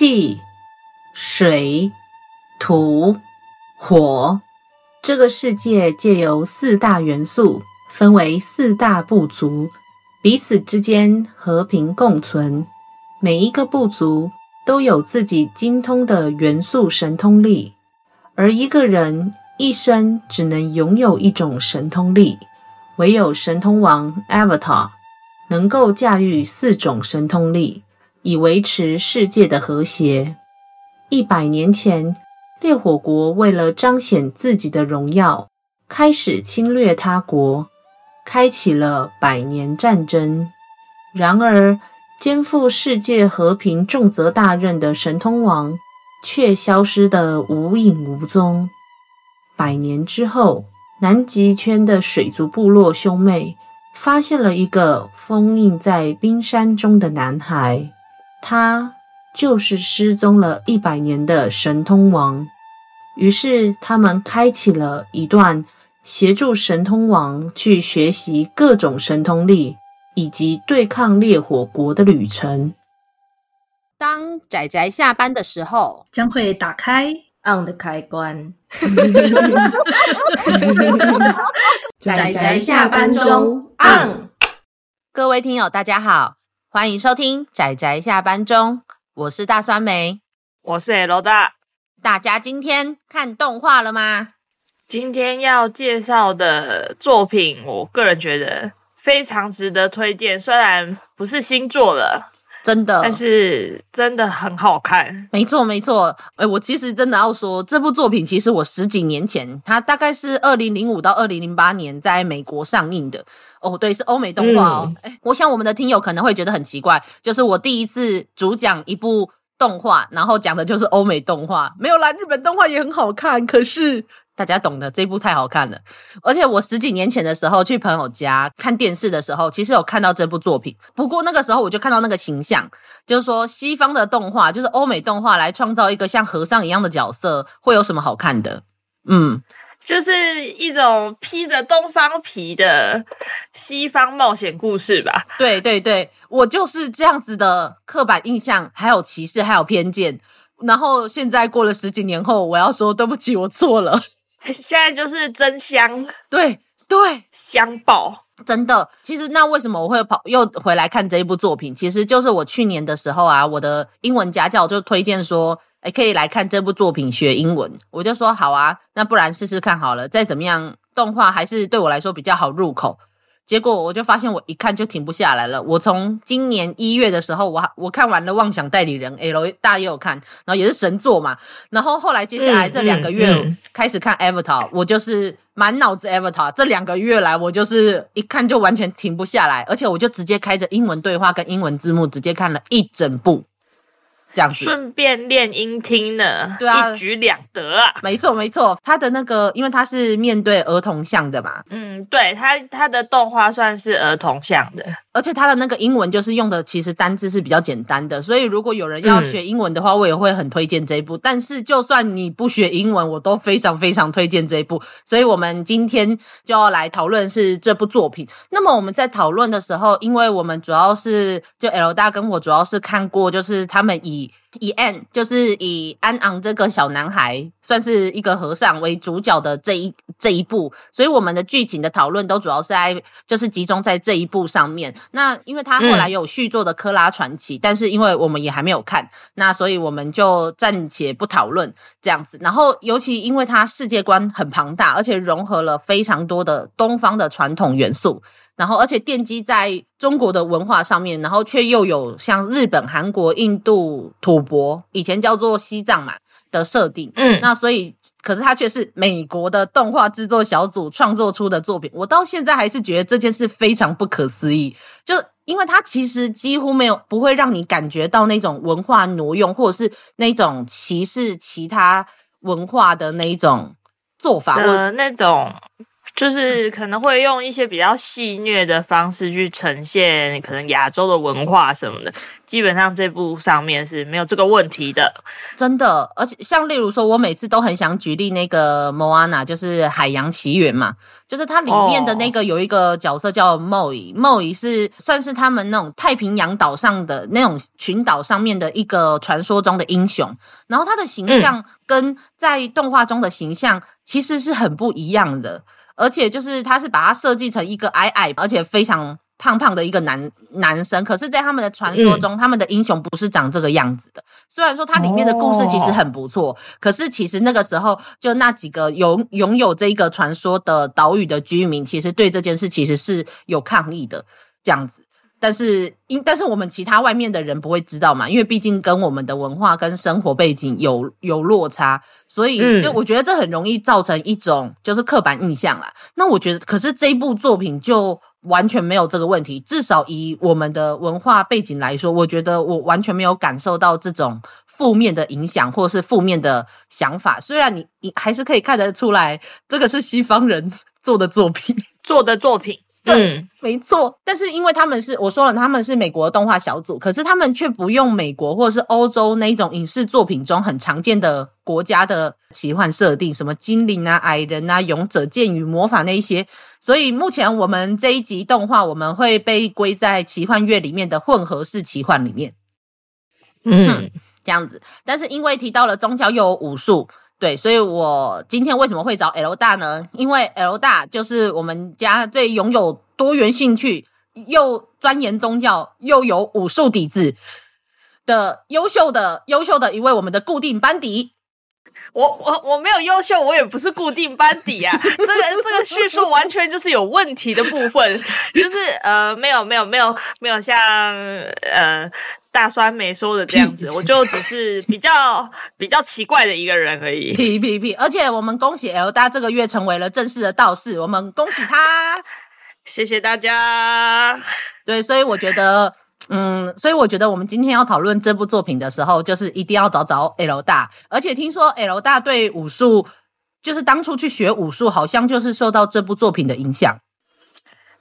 气、水、土、火。这个世界借由四大元素，分为四大部族，彼此之间和平共存。每一个部族都有自己精通的元素神通力，而一个人一生只能拥有一种神通力，唯有神通王 Avatar 能够驾驭四种神通力，以维持世界的和谐。一百年前，烈火国为了彰显自己的荣耀，开始侵略他国，开启了百年战争。然而，肩负世界和平重责大任的神通王却消失得无影无踪。百年之后，南极圈的水族部落兄妹发现了一个封印在冰山中的男孩，他就是失踪了一百年的神通王。于是，他们开启了一段协助神通王去学习各种神通力。以及对抗烈火国的旅程。当仔仔下班的时候，将会打开 on 的开关。仔仔下班中 on。各位听友，大家好，欢迎收听仔仔下班中，我是大酸梅，我是 L 大。大家今天看动画了吗？今天要介绍的作品，我个人觉得。非常值得推荐，虽然不是新作了，真的，但是真的很好看。没错，没错。哎，我其实真的要说，这部作品其实我十几年前，它大概是二零零五到二零零八年在美国上映的。哦，对，是欧美动画哦。哎、嗯，我想我们的听友可能会觉得很奇怪，就是我第一次主讲一部动画，然后讲的就是欧美动画，没有啦，日本动画也很好看，可是。大家懂得，这部太好看了。而且我十几年前的时候去朋友家看电视的时候，其实有看到这部作品。不过那个时候我就看到那个形象，就是说西方的动画，就是欧美动画来创造一个像和尚一样的角色，会有什么好看的？嗯，就是一种披着东方皮的西方冒险故事吧。对对对，我就是这样子的刻板印象，还有歧视，还有偏见。然后现在过了十几年后，我要说对不起，我错了。现在就是真香，对对，香爆，真的。其实那为什么我会跑又回来看这一部作品？其实就是我去年的时候啊，我的英文家教就推荐说，诶，可以来看这部作品学英文。我就说好啊，那不然试试看好了。再怎么样，动画还是对我来说比较好入口。结果我就发现，我一看就停不下来了。我从今年一月的时候，我我看完了《妄想代理人》，L 大家也有看，然后也是神作嘛。然后后来接下来这两个月开始看 Avatar，我就是满脑子 Avatar。这两个月来，我就是一看就完全停不下来，而且我就直接开着英文对话跟英文字幕，直接看了一整部。这样子，顺便练音听呢，对啊，一举两得啊！没错没错，他的那个，因为他是面对儿童向的嘛，嗯，对他他的动画算是儿童向的，而且他的那个英文就是用的其实单字是比较简单的，所以如果有人要学英文的话，嗯、我也会很推荐这一部。但是就算你不学英文，我都非常非常推荐这一部。所以我们今天就要来讨论是这部作品。那么我们在讨论的时候，因为我们主要是就 L 大跟我主要是看过，就是他们以以 An 就是以安昂这个小男孩算是一个和尚为主角的这一这一部，所以我们的剧情的讨论都主要是在就是集中在这一部上面。那因为他后来有续作的《科拉传奇》，嗯，但是因为我们也还没有看，那所以我们就暂且不讨论这样子。然后尤其因为它世界观很庞大，而且融合了非常多的东方的传统元素。然后，而且奠基在中国的文化上面，然后却又有像日本、韩国、印度、吐蕃，以前叫做西藏嘛的设定。嗯，那所以，可是它却是美国的动画制作小组创作出的作品。我到现在还是觉得这件事非常不可思议，就因为它其实几乎没有不会让你感觉到那种文化挪用，或者是那种歧视其他文化的那一种做法，的那种。就是可能会用一些比较戏谑的方式去呈现可能亚洲的文化什么的，基本上这部上面是没有这个问题的，真的。而且像例如说，我每次都很想举例那个 Moana，就是海洋奇缘嘛，就是它里面的那个有一个角色叫 Moi，Moi 是算是他们那种太平洋岛上的那种群岛上面的一个传说中的英雄，然后他的形象跟在动画中的形象其实是很不一样的。而且就是他是把他设计成一个矮矮而且非常胖胖的一个男男生，可是，在他们的传说中，嗯、他们的英雄不是长这个样子的。虽然说它里面的故事其实很不错，哦、可是其实那个时候就那几个拥拥有这个传说的岛屿的居民，其实对这件事其实是有抗议的这样子。但是因但是我们其他外面的人不会知道嘛，因为毕竟跟我们的文化跟生活背景有有落差，所以就我觉得这很容易造成一种就是刻板印象啦。那我觉得，可是这一部作品就完全没有这个问题，至少以我们的文化背景来说，我觉得我完全没有感受到这种负面的影响或是负面的想法。虽然你你还是可以看得出来，这个是西方人做的作品，做的作品。对，嗯、没错，但是因为他们是我说了，他们是美国的动画小组，可是他们却不用美国或者是欧洲那一种影视作品中很常见的国家的奇幻设定，什么精灵啊、矮人啊、勇者、剑与魔法那一些，所以目前我们这一集动画我们会被归在奇幻乐里面的混合式奇幻里面，嗯，嗯，这样子。但是因为提到了宗教又有武术。对，所以我今天为什么会找 L 大呢？因为 L 大就是我们家最拥有多元兴趣，又钻研宗教，又有武术底子的优秀的优秀的一位我们的固定班底。我我我没有优秀，我也不是固定班底啊。这个这个叙述完全就是有问题的部分，就是呃，没有没有没有没有像呃。大酸梅说的这样子，我就只是比较 比较奇怪的一个人而已。屁屁屁！而且我们恭喜 L 大这个月成为了正式的道士，我们恭喜他，谢谢大家。对，所以我觉得，嗯，所以我觉得我们今天要讨论这部作品的时候，就是一定要找找 L 大。而且听说 L 大对武术，就是当初去学武术，好像就是受到这部作品的影响。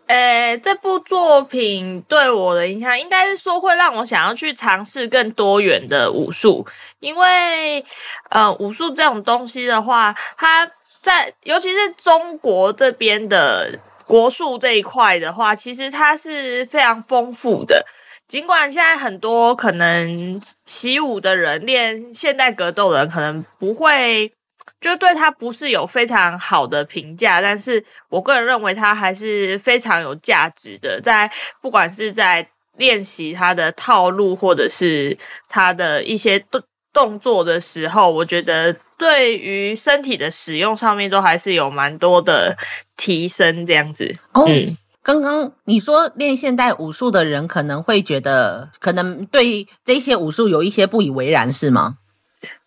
诶，这部作品对我的影响，应该是说会让我想要去尝试更多元的武术，因为呃，武术这种东西的话，它在尤其是中国这边的国术这一块的话，其实它是非常丰富的。尽管现在很多可能习武的人练现代格斗的人，可能不会。就对他不是有非常好的评价，但是我个人认为他还是非常有价值的。在不管是在练习他的套路，或者是他的一些动动作的时候，我觉得对于身体的使用上面都还是有蛮多的提升。这样子哦，嗯，刚刚你说练现代武术的人可能会觉得，可能对这些武术有一些不以为然，是吗？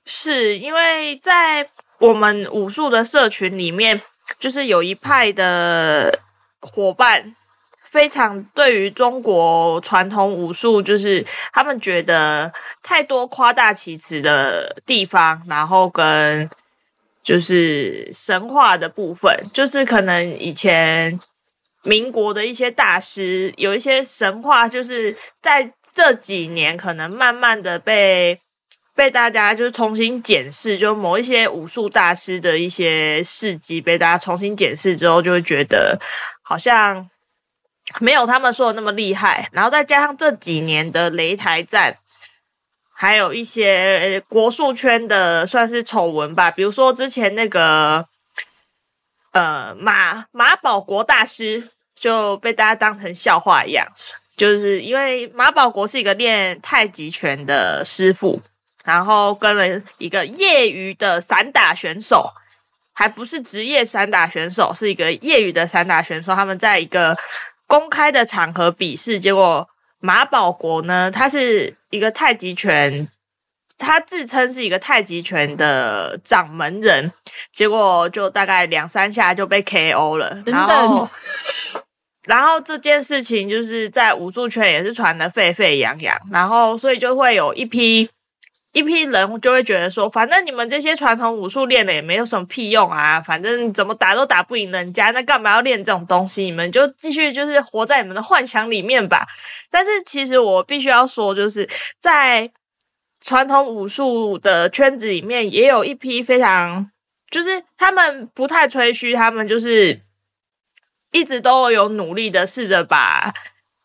是因为在。我们武术的社群里面，就是有一派的伙伴，非常对于中国传统武术，就是他们觉得太多夸大其词的地方，然后跟就是神话的部分，就是可能以前民国的一些大师有一些神话，就是在这几年可能慢慢的被。被大家就是重新检视，就某一些武术大师的一些事迹被大家重新检视之后，就会觉得好像没有他们说的那么厉害。然后再加上这几年的擂台战，还有一些国术圈的算是丑闻吧，比如说之前那个呃马马保国大师就被大家当成笑话一样，就是因为马保国是一个练太极拳的师傅。然后跟了一个业余的散打选手，还不是职业散打选手，是一个业余的散打选手。他们在一个公开的场合比试，结果马保国呢，他是一个太极拳，他自称是一个太极拳的掌门人，结果就大概两三下就被 KO 了。然后，然后这件事情就是在武术圈也是传的沸沸扬扬，然后所以就会有一批。一批人就会觉得说，反正你们这些传统武术练了也没有什么屁用啊，反正怎么打都打不赢人家，那干嘛要练这种东西？你们就继续就是活在你们的幻想里面吧。但是其实我必须要说，就是在传统武术的圈子里面，也有一批非常，就是他们不太吹嘘，他们就是一直都有努力的试着把。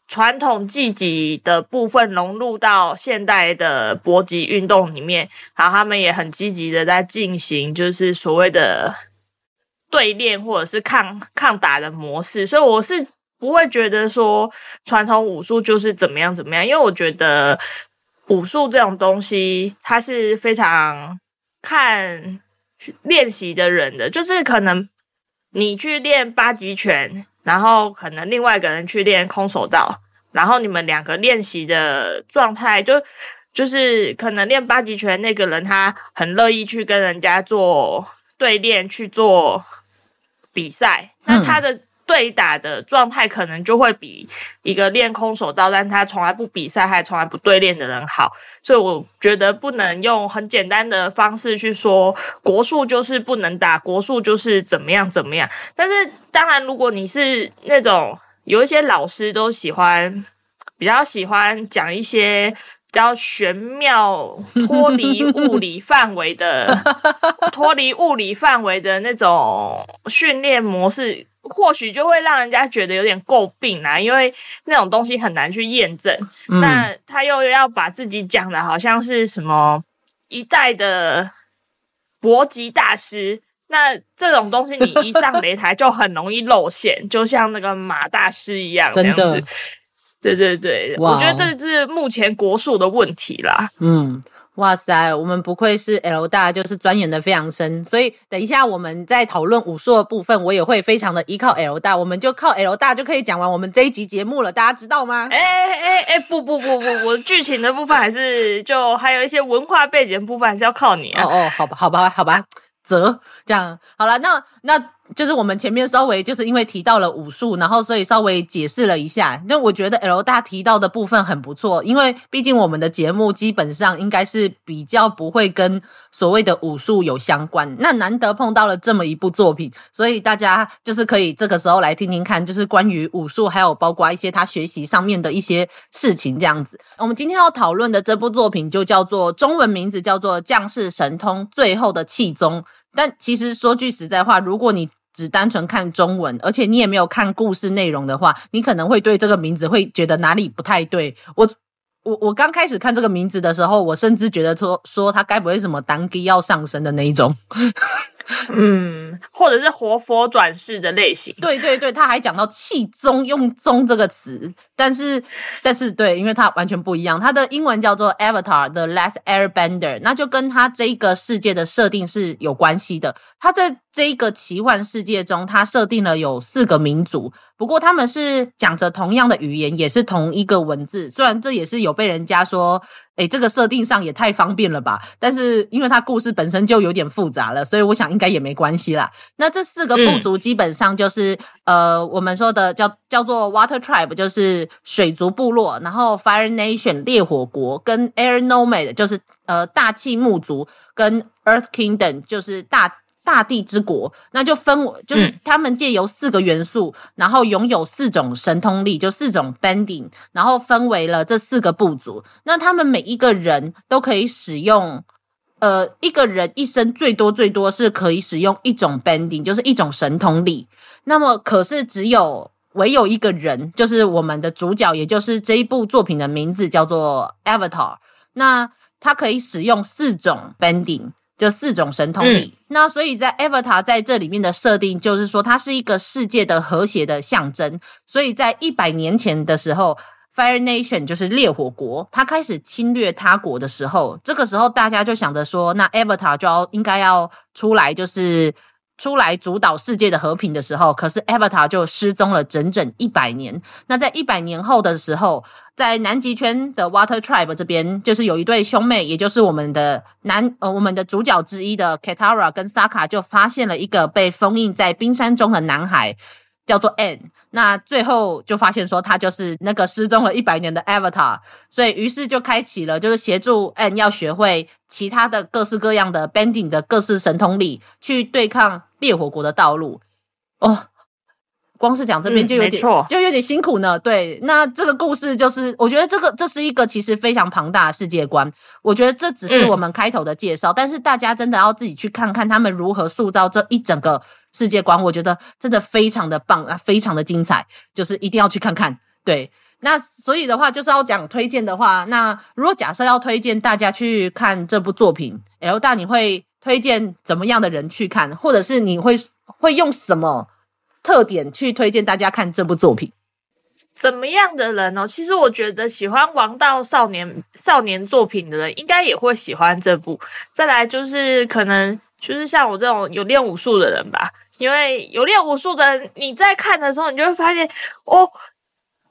传统技击的部分融入到现代的搏击运动里面，然后他们也很积极的在进行，就是所谓的对练或者是抗抗打的模式。所以我是不会觉得说传统武术就是怎么样怎么样，因为我觉得武术这种东西，它是非常看练习的人的，就是可能你去练八极拳。然后可能另外一个人去练空手道，然后你们两个练习的状态就就是可能练八极拳那个人他很乐意去跟人家做对练去做比赛，那他的。对打的状态可能就会比一个练空手道，但他从来不比赛还从来不对练的人好，所以我觉得不能用很简单的方式去说国术就是不能打，国术就是怎么样怎么样。但是当然，如果你是那种有一些老师都喜欢比较喜欢讲一些比较玄妙、脱离物理范围的、脱离物理范围的那种训练模式。或许就会让人家觉得有点诟病啦，因为那种东西很难去验证。嗯、那他又要把自己讲的好像是什么一代的搏击大师，那这种东西你一上擂台就很容易露馅，就像那个马大师一样，真的。对对对，Wow 我觉得这是目前国术的问题啦。嗯。哇塞，我们不愧是 L 大，就是钻研的非常深。所以等一下我们在讨论武术的部分，我也会非常的依靠 L 大。我们就靠 L 大就可以讲完我们这一集节目了，大家知道吗？哎哎哎，不不不不，我剧情的部分还是就还有一些文化背景的部分还是要靠你啊。哦哦，好吧好吧好吧，则这样好了，那那。就是我们前面稍微就是因为提到了武术，然后所以稍微解释了一下。那我觉得 L 大提到的部分很不错，因为毕竟我们的节目基本上应该是比较不会跟所谓的武术有相关。那难得碰到了这么一部作品，所以大家就是可以这个时候来听听看，就是关于武术，还有包括一些他学习上面的一些事情这样子。我们今天要讨论的这部作品就叫做中文名字叫做《将士神通最后的气宗》。但其实说句实在话，如果你只单纯看中文，而且你也没有看故事内容的话，你可能会对这个名字会觉得哪里不太对。我我我刚开始看这个名字的时候，我甚至觉得说说他该不会什么单机要上升的那一种。嗯，或者是活佛转世的类型。对对对，他还讲到气宗，用“宗”这个词，但是但是对，因为它完全不一样。它的英文叫做 Avatar: The Last Airbender，那就跟它这个世界的设定是有关系的。它在这一个奇幻世界中，它设定了有四个民族，不过他们是讲着同样的语言，也是同一个文字。虽然这也是有被人家说。诶，这个设定上也太方便了吧？但是因为它故事本身就有点复杂了，所以我想应该也没关系啦。那这四个部族基本上就是、嗯、呃，我们说的叫叫做 Water Tribe，就是水族部落；然后 Fire Nation 烈火国，跟 Air Nomad 就是呃大气木族，跟 Earth Kingdom 就是大。大地之国，那就分为就是他们借由四个元素，嗯、然后拥有四种神通力，就四种 bending，然后分为了这四个部族。那他们每一个人都可以使用，呃，一个人一生最多最多是可以使用一种 bending，就是一种神通力。那么，可是只有唯有一个人，就是我们的主角，也就是这一部作品的名字叫做 Avatar。那他可以使用四种 bending。就四种神通力，嗯、那所以在 Avatar 在这里面的设定就是说，它是一个世界的和谐的象征。所以在一百年前的时候，Fire Nation 就是烈火国，它开始侵略他国的时候，这个时候大家就想着说，那 Avatar 就要应该要出来，就是。出来主导世界的和平的时候，可是 Avatar 就失踪了整整一百年。那在一百年后的时候，在南极圈的 Water Tribe 这边，就是有一对兄妹，也就是我们的男呃我们的主角之一的 Katara 跟 Sokka 就发现了一个被封印在冰山中的男孩。叫做 Aang，那最后就发现说他就是那个失踪了一百年的 Avatar，所以于是就开启了就是协助 Aang 要学会其他的各式各样的 Bending 的各式神通力，去对抗烈火国的道路。哦。光是讲这边就有点、嗯，就有点辛苦呢。对，那这个故事就是，我觉得这个这是一个其实非常庞大的世界观。我觉得这只是我们开头的介绍，嗯、但是大家真的要自己去看看他们如何塑造这一整个世界观。我觉得真的非常的棒啊，非常的精彩，就是一定要去看看。对，那所以的话就是要讲推荐的话，那如果假设要推荐大家去看这部作品，L 大你会推荐怎么样的人去看，或者是你会会用什么？特点去推荐大家看这部作品，怎么样的人哦？其实我觉得喜欢王道少年少年作品的人，应该也会喜欢这部。再来就是可能就是像我这种有练武术的人吧，因为有练武术的人，你在看的时候，你就会发现哦。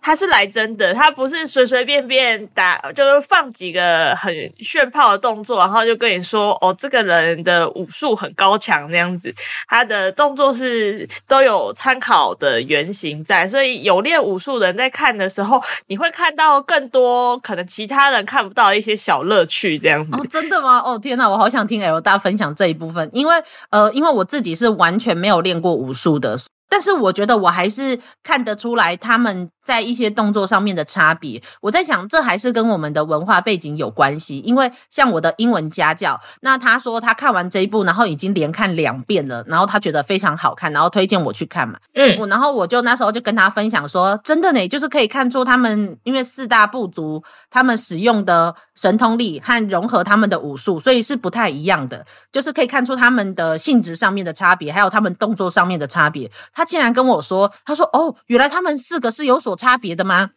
他是来真的，他不是随随便便打，就是放几个很炫炮的动作，然后就跟你说哦，这个人的武术很高强这样子。他的动作是都有参考的原型在，所以有练武术人在看的时候，你会看到更多可能其他人看不到一些小乐趣这样子。哦，真的吗？哦，天哪，我好想听 L 大分享这一部分，因为呃，因为我自己是完全没有练过武术的。但是我觉得我还是看得出来他们在一些动作上面的差别。我在想，这还是跟我们的文化背景有关系。因为像我的英文家教，那他说他看完这一部，然后已经连看两遍了，然后他觉得非常好看，然后推荐我去看嘛。嗯，我然后我就那时候就跟他分享说，真的呢，就是可以看出他们因为四大部族他们使用的神通力和融合他们的武术，所以是不太一样的，就是可以看出他们的性质上面的差别，还有他们动作上面的差别。他竟然跟我说：“他说哦，原来他们四个是有所差别的吗？”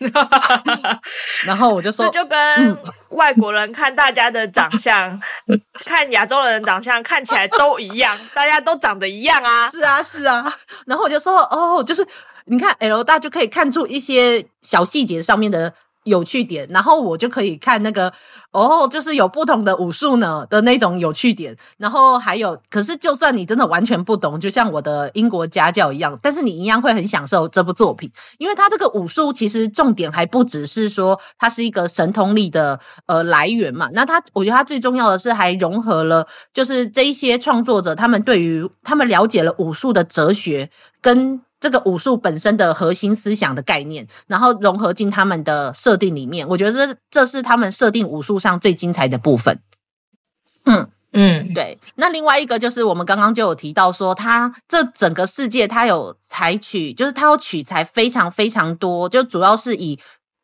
然后我就说：“这就跟外国人看大家的长相，看亚洲人的长相看起来都一样，大家都长得一样啊。”是啊，是啊。然后我就说：“哦，就是你看 L 大就可以看出一些小细节上面的。”有趣点，然后我就可以看那个哦，就是有不同的武术呢的那种有趣点，然后还有，可是就算你真的完全不懂，就像我的英国家教一样，但是你一样会很享受这部作品，因为它这个武术其实重点还不只是说它是一个神通力的呃来源嘛，那它我觉得它最重要的是还融合了，就是这一些创作者他们对于他们了解了武术的哲学跟。这个武术本身的核心思想的概念，然后融合进他们的设定里面，我觉得这这是他们设定武术上最精彩的部分。嗯嗯，对。那另外一个就是我们刚刚就有提到说，它这整个世界它有采取，就是它有取材非常非常多，就主要是以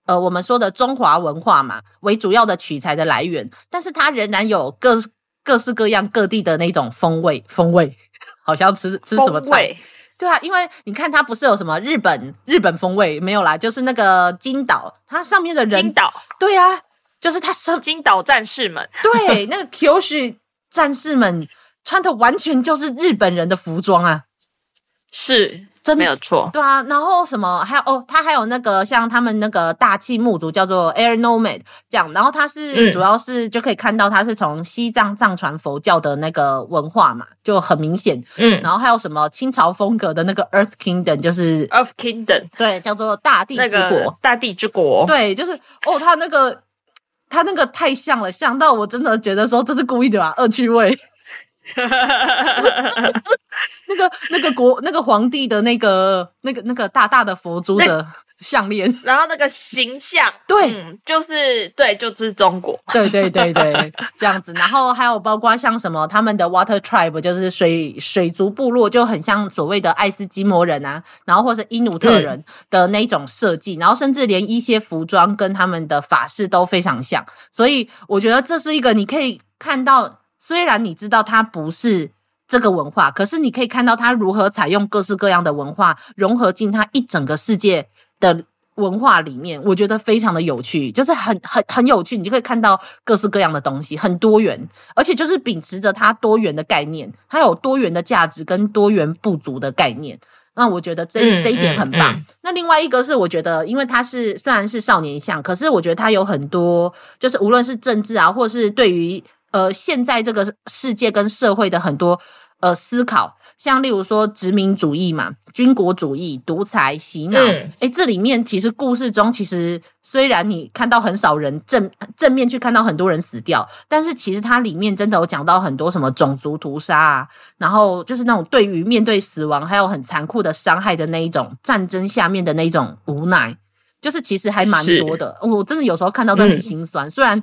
呃我们说的中华文化嘛为主要的取材的来源，但是它仍然有各各式各样各地的那种风味风味，好像吃吃什么菜。对啊，因为你看，它不是有什么日本日本风味没有啦，就是那个金岛，它上面的人，金岛，对啊，就是它上金岛战士们，对，那个 Kyoshu 战士们穿的完全就是日本人的服装啊，是。真没有错，对啊，然后什么还有哦，他还有那个像他们那个大气木族叫做 Air Nomad 这样，然后他是主要是就可以看到他是从西藏藏传佛教的那个文化嘛，就很明显，嗯，然后还有什么清朝风格的那个 Earth Kingdom，就是 Earth Kingdom，对，叫做大地之国，那个、大地之国，对，就是哦，他那个他那个太像了，像到我真的觉得说这是故意的吧，恶趣味。哈哈哈哈哈！那个、那个国、那个皇帝的那个、那个、那个大大的佛珠的项链，然后那个形象，对，嗯、就是对，就是中国，对对对对，这样子。然后还有包括像什么他们的 Water Tribe，就是水水族部落，就很像所谓的爱斯基摩人啊，然后或是因努特人的那种设计，嗯、然后甚至连一些服装跟他们的法式都非常像，所以我觉得这是一个你可以看到。虽然你知道它不是这个文化，可是你可以看到它如何采用各式各样的文化融合进它一整个世界的文化里面，我觉得非常的有趣，就是很很很有趣，你就可以看到各式各样的东西，很多元，而且就是秉持着它多元的概念，它有多元的价值跟多元不足的概念。那我觉得这这一点很棒。嗯嗯嗯、那另外一个是，我觉得因为它是虽然是少年向，可是我觉得它有很多，就是无论是政治啊，或是对于。呃，现在这个世界跟社会的很多呃思考。像例如说殖民主义嘛，军国主义、独裁、洗脑，诶、嗯、这里面其实故事中，其实虽然你看到很少人正正面去看到很多人死掉，但是其实它里面真的有讲到很多什么种族屠杀啊，然后就是那种对于面对死亡还有很残酷的伤害的那一种战争下面的那一种无奈，就是其实还蛮多的。我真的有时候看到真的很心酸，嗯、虽然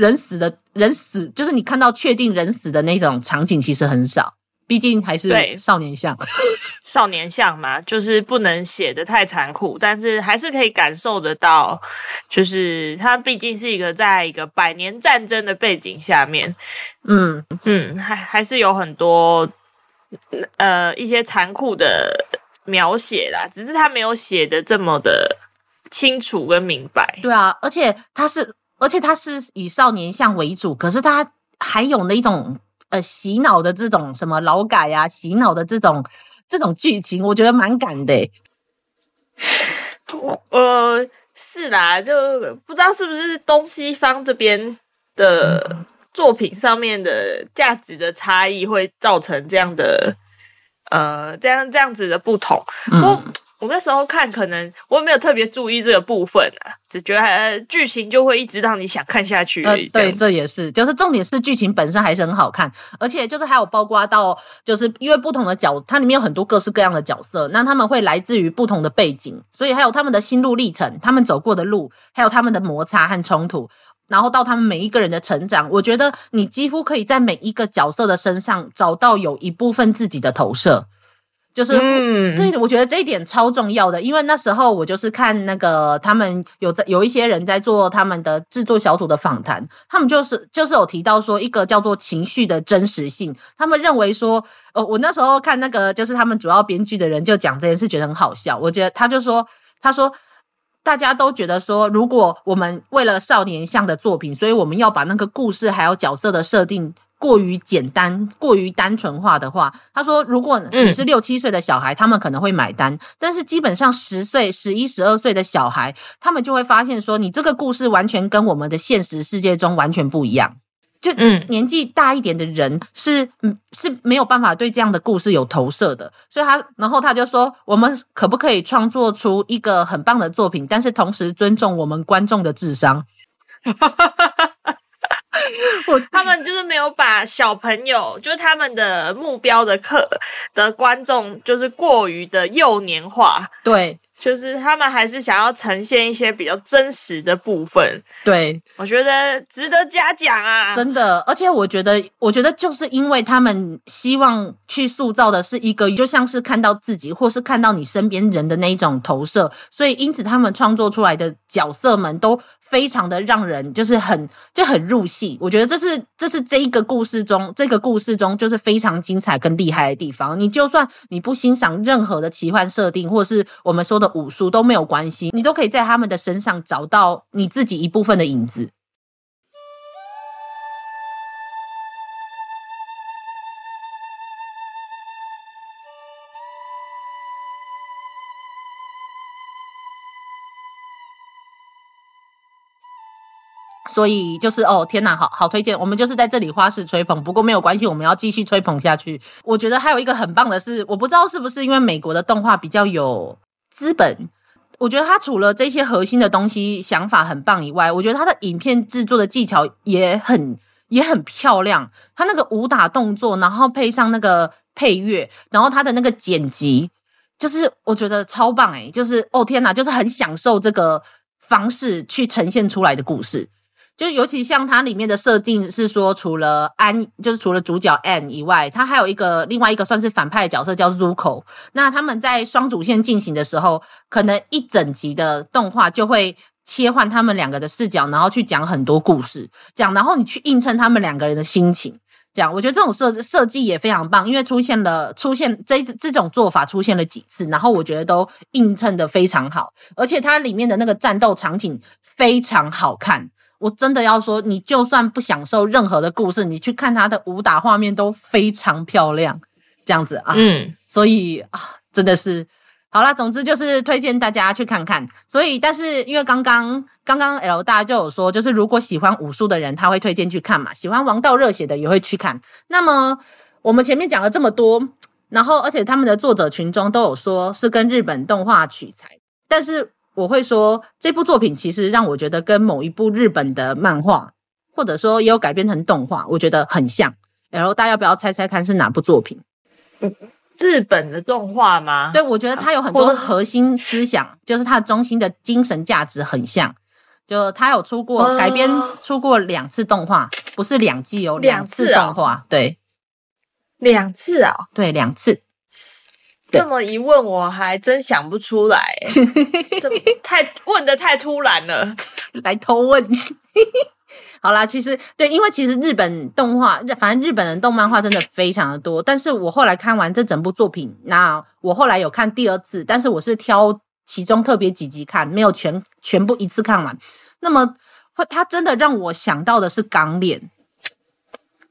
人死的人死，就是你看到确定人死的那种场景其实很少。毕竟还是少年像，少年像嘛，就是不能写的太残酷，但是还是可以感受得到，就是它毕竟是一个在一个百年战争的背景下面，嗯嗯，还还是有很多呃一些残酷的描写啦，只是他没有写的这么的清楚跟明白。对啊，而且他是，而且它是以少年向为主，可是它还有那种。呃，洗脑的这种什么劳改啊，洗脑的这种这种剧情，我觉得蛮赶的。呃，是啦，就不知道是不是东西方这边的作品上面的价值的差异，会造成这样的呃这样这样子的不同。嗯。我那时候看，可能我没有特别注意这个部分啊，只觉得剧情就会一直让你想看下去而已。呃，对，这也是，就是重点是剧情本身还是很好看，而且就是还有包括到，就是因为不同的角，它里面有很多各式各样的角色，那他们会来自于不同的背景，所以还有他们的心路历程，他们走过的路，还有他们的摩擦和冲突，然后到他们每一个人的成长，我觉得你几乎可以在每一个角色的身上找到有一部分自己的投射。就是，嗯、对，我觉得这一点超重要的，因为那时候我就是看那个他们有在有一些人在做他们的制作小组的访谈，他们就是就是有提到说一个叫做情绪的真实性，他们认为说，呃，我那时候看那个就是他们主要编剧的人就讲这件事，觉得很好笑。我觉得他就说，他说大家都觉得说，如果我们为了少年像的作品，所以我们要把那个故事还有角色的设定。过于简单、过于单纯化的话，他说：“如果你是六七岁的小孩，嗯、他们可能会买单；但是基本上十岁、十一、十二岁的小孩，他们就会发现说，你这个故事完全跟我们的现实世界中完全不一样。就嗯，年纪大一点的人是嗯是没有办法对这样的故事有投射的。所以他，然后他就说，我们可不可以创作出一个很棒的作品，但是同时尊重我们观众的智商？” 我他们就是没有把小朋友，就是他们的目标的客的观众，就是过于的幼年化。对。就是他们还是想要呈现一些比较真实的部分，对，我觉得值得嘉奖啊！真的，而且我觉得，我觉得就是因为他们希望去塑造的是一个，就像是看到自己或是看到你身边人的那一种投射，所以因此他们创作出来的角色们都非常的让人就是很就很入戏。我觉得这是这是这一个故事中这个故事中就是非常精彩跟厉害的地方。你就算你不欣赏任何的奇幻设定，或是我们说的。武术都没有关系，你都可以在他们的身上找到你自己一部分的影子。所以就是哦，天哪，好好推荐！我们就是在这里花式吹捧，不过没有关系，我们要继续吹捧下去。我觉得还有一个很棒的是，我不知道是不是因为美国的动画比较有。资本，我觉得他除了这些核心的东西想法很棒以外，我觉得他的影片制作的技巧也很也很漂亮。他那个武打动作，然后配上那个配乐，然后他的那个剪辑，就是我觉得超棒诶，就是哦天哪，就是很享受这个方式去呈现出来的故事。就尤其像它里面的设定是说，除了安，就是除了主角 An 以外，他还有一个另外一个算是反派的角色叫 Zuko。那他们在双主线进行的时候，可能一整集的动画就会切换他们两个的视角，然后去讲很多故事，讲然后你去映衬他们两个人的心情。这样，我觉得这种设设计也非常棒，因为出现了出现这这种做法出现了几次，然后我觉得都映衬的非常好，而且它里面的那个战斗场景非常好看。我真的要说，你就算不享受任何的故事，你去看他的武打画面都非常漂亮，这样子啊，嗯，所以啊，真的是好啦，总之就是推荐大家去看看。所以，但是因为刚刚刚刚 L 大就有说，就是如果喜欢武术的人，他会推荐去看嘛；喜欢王道热血的也会去看。那么，我们前面讲了这么多，然后而且他们的作者群中都有说是跟日本动画取材，但是我会说这部作品其实让我觉得跟某一部日本的漫画，或者说也有改编成动画，我觉得很像。然后大家要不要猜猜看是哪部作品？日本的动画吗？对，我觉得它有很多核心思想，就是它的中心的精神价值很像。就它有出过改编，出过两次动画，不是两季哦，两次动画，对。两次啊、哦，对，两次。这么一问，我还真想不出来，这太问的太突然了，来偷问。好啦，其实对，因为其实日本动画，反正日本的动漫画真的非常的多。但是我后来看完这整部作品，那我后来有看第二次，但是我是挑其中特别几集看，没有全全部一次看完。那么，它真的让我想到的是《钢炼》，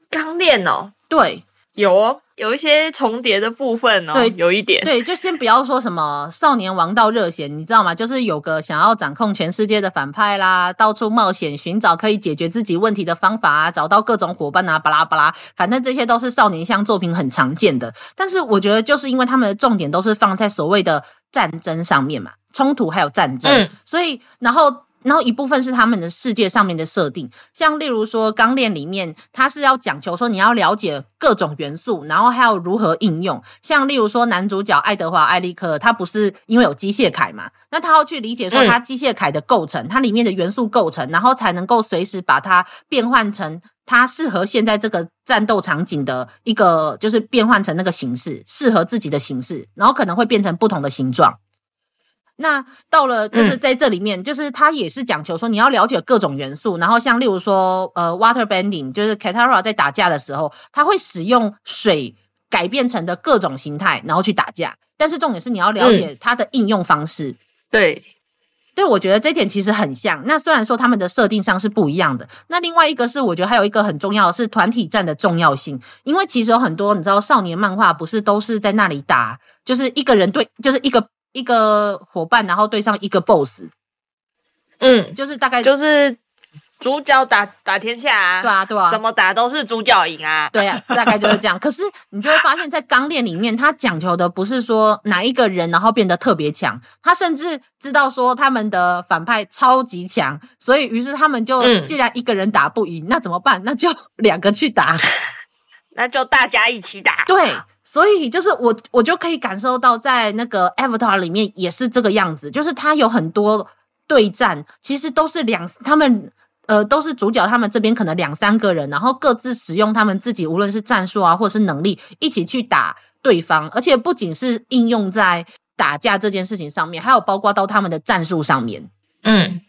钢炼哦，对。有哦，有一些重叠的部分哦，对，有一点。对，就先不要说什么少年王道热血，你知道吗？就是有个想要掌控全世界的反派啦，到处冒险寻找可以解决自己问题的方法啊，找到各种伙伴啊，巴拉巴拉，反正这些都是少年向作品很常见的。但是我觉得，就是因为他们的重点都是放在所谓的战争上面嘛，冲突还有战争，嗯，所以然后。然后一部分是他们的世界上面的设定，像例如说《钢炼》里面，它是要讲求说你要了解各种元素，然后还有如何应用。像例如说男主角爱德华·艾利克，他不是因为有机械铠嘛？那他要去理解说他机械铠的构成，它里面的元素构成，然后才能够随时把它变换成它适合现在这个战斗场景的一个，就是变换成那个形式，适合自己的形式，然后可能会变成不同的形状。那到了就是在这里面，嗯、就是它也是讲求说你要了解各种元素，然后像例如说呃，water bending，就是 Katara 在打架的时候，他会使用水改变成的各种形态，然后去打架。但是重点是你要了解它的应用方式。嗯、对，对，我觉得这点其实很像。那虽然说他们的设定上是不一样的，那另外一个是我觉得还有一个很重要的是团体战的重要性，因为其实有很多你知道少年漫画不是都是在那里打，就是一个人对，就是一个。一个伙伴，然后对上一个 boss，嗯，就是大概就是主角打打天下啊，对啊，对啊，怎么打都是主角赢啊，对啊，大概就是这样。可是你就会发现，在钢炼里面，他讲求的不是说哪一个人然后变得特别强，他甚至知道说他们的反派超级强，所以于是他们就既然一个人打不赢，嗯、那怎么办？那就 两个去打，那就大家一起打，对。所以就是我，我就可以感受到，在那个 Avatar 里面也是这个样子，就是他有很多对战，其实都是两，他们呃都是主角，他们这边可能两三个人，然后各自使用他们自己无论是战术啊，或者是能力，一起去打对方，而且不仅是应用在打架这件事情上面，还有包括到他们的战术上面，嗯。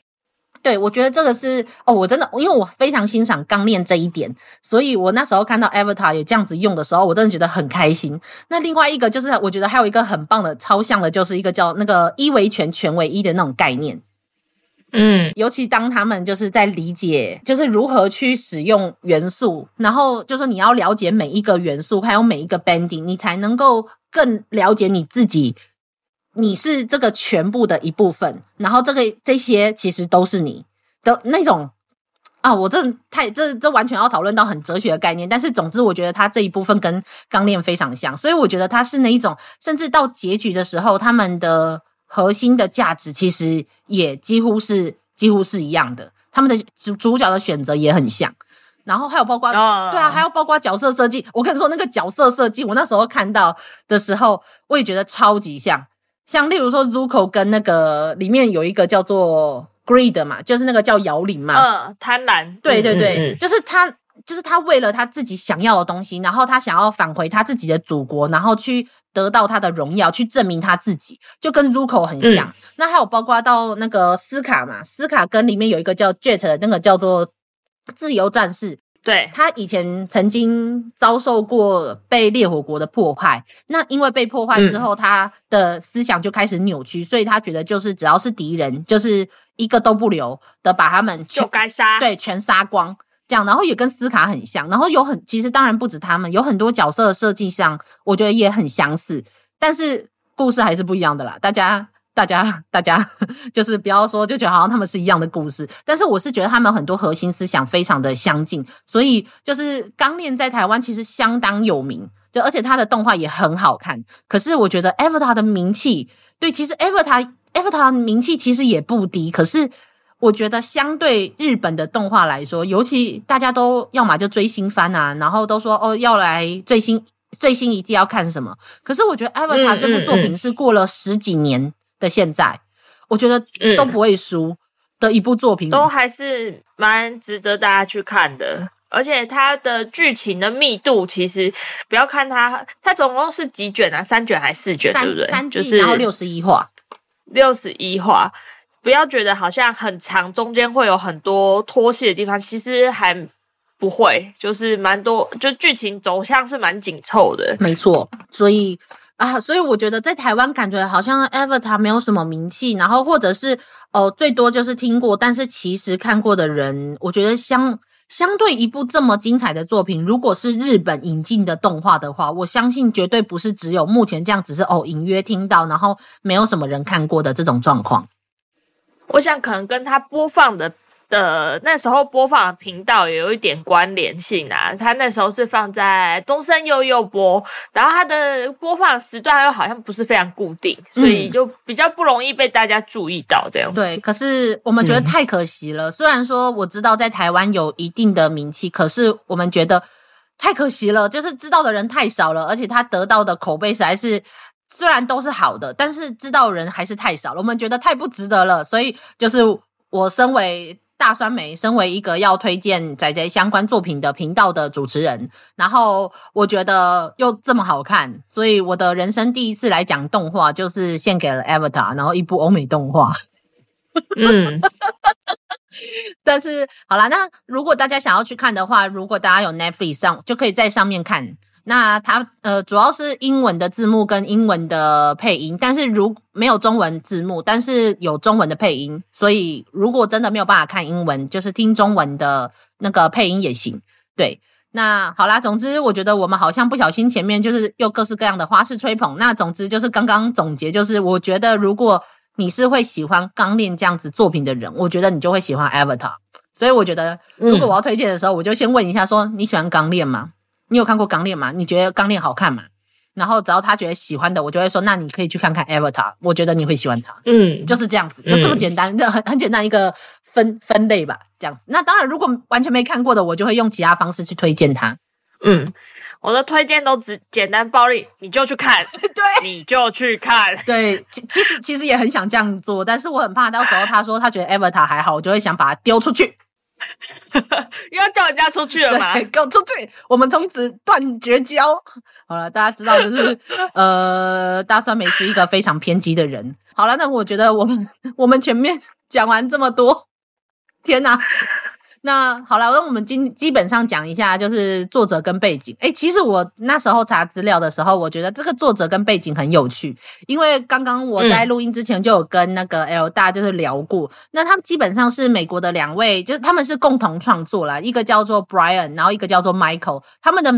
对，我觉得这个是哦，我真的，因为我非常欣赏钢链这一点，所以我那时候看到 Avatar 有这样子用的时候，我真的觉得很开心。那另外一个就是，我觉得还有一个很棒的超像的，就是一个叫那个一为全，全为一的那种概念。嗯，尤其当他们就是在理解，就是如何去使用元素，然后就是你要了解每一个元素，还有每一个 bending，你才能够更了解你自己。你是这个全部的一部分，然后这个这些其实都是你的那种啊，我这太这这完全要讨论到很哲学的概念，但是总之我觉得它这一部分跟钢炼非常像，所以我觉得它是那一种，甚至到结局的时候，他们的核心的价值其实也几乎是几乎是一样的，他们的主主角的选择也很像，然后还有包括、oh. 对啊，还有包括角色设计，我跟你说那个角色设计，我那时候看到的时候，我也觉得超级像。像例如说，Zuko 跟那个里面有一个叫做 Greed 嘛，就是那个叫摇铃嘛，嗯，贪婪，对对对，嗯嗯嗯就是他，就是他为了他自己想要的东西，然后他想要返回他自己的祖国，然后去得到他的荣耀，去证明他自己，就跟 Zuko 很像。嗯、那还有包括到那个斯卡嘛，斯卡跟里面有一个叫 Jet 的那个叫做自由战士。对，他以前曾经遭受过被烈火国的迫害，那因为被破坏之后，嗯、他的思想就开始扭曲，所以他觉得就是只要是敌人，就是一个都不留的把他们就该杀，对，全杀光这样。然后也跟斯卡很像，然后有很其实当然不止他们，有很多角色的设计上，我觉得也很相似，但是故事还是不一样的啦。大家大家 大家就是不要说就觉得好像他们是一样的故事，但是我是觉得他们很多核心思想非常的相近，所以就是《钢炼》在台湾其实相当有名，就而且它的动画也很好看。可是我觉得 Avatar 的名气，对，其实 Avatar Avatar 名气其实也不低，可是我觉得相对日本的动画来说，尤其大家都要么就追新番啊，然后都说哦要来最新最新一季要看什么，可是我觉得 Avatar 这部作品是过了十几年。嗯嗯嗯的现在，我觉得都不会输的一部作品，嗯，都还是蛮值得大家去看的。而且它的剧情的密度，其实不要看它，它总共是几卷啊？三卷还是四卷？对不对？三季，就是然后六十一话，六十一话，不要觉得好像很长，中间会有很多脱戏的地方，其实还不会，就是蛮多，就剧情走向是蛮紧凑的。没错，所以。啊，所以我觉得在台湾感觉好像 Avatar 没有什么名气，然后或者是哦、最多就是听过，但是其实看过的人，我觉得相相对一部这么精彩的作品，如果是日本引进的动画的话，我相信绝对不是只有目前这样，只是哦隐约听到，然后没有什么人看过的这种状况。我想可能跟他播放的。的那时候播放的频道也有一点关联性啊，他那时候是放在东森幼幼播，然后他的播放时段又好像不是非常固定，所以就比较不容易被大家注意到这样。对，可是我们觉得太可惜了。嗯、虽然说我知道在台湾有一定的名气，可是我们觉得太可惜了，就是知道的人太少了，而且他得到的口碑实在是虽然都是好的，但是知道人还是太少了，我们觉得太不值得了。所以就是我身为。大酸梅身为一个要推荐仔仔相关作品的频道的主持人，然后我觉得又这么好看，所以我的人生第一次来讲动画，就是献给了 Avatar，然后一部欧美动画。嗯，但是好啦，那如果大家想要去看的话，如果大家有 Netflix 上，就可以在上面看。那它呃主要是英文的字幕跟英文的配音，但是如没有中文字幕，但是有中文的配音，所以如果真的没有办法看英文，就是听中文的那个配音也行。对，那好啦，总之我觉得我们好像不小心前面就是又各式各样的花式吹捧。那总之就是刚刚总结，就是我觉得如果你是会喜欢《钢炼》这样子作品的人，我觉得你就会喜欢《Avatar》。所以我觉得如果我要推荐的时候，我就先问一下说，说你喜欢《钢炼》吗？你有看过《钢炼》吗？你觉得《钢炼》好看吗？然后只要他觉得喜欢的，我就会说，那你可以去看看《Avatar》，我觉得你会喜欢它。嗯，就是这样子，就这么简单，嗯、很很简单一个分分类吧，这样子。那当然，如果完全没看过的，我就会用其他方式去推荐他。嗯，我的推荐都只简单暴力，你就去看，对，你就去看。对，其其实其实也很想这样做，但是我很怕到时候他说他觉得《Avatar》还好，我就会想把它丢出去。又要叫人家出去了吗？给我出去！我们从此断绝交。好了，大家知道就是 呃，大酸梅是一个非常偏激的人。好了，那我觉得我们 我们前面讲完这么多，天哪！那好了，那我们今基本上讲一下，就是作者跟背景。诶，其实我那时候查资料的时候，我觉得这个作者跟背景很有趣，因为刚刚我在录音之前就有跟那个 L 大就是聊过，嗯、那他们基本上是美国的两位，就是他们是共同创作啦，一个叫做 Brian，然后一个叫做 Michael，他们的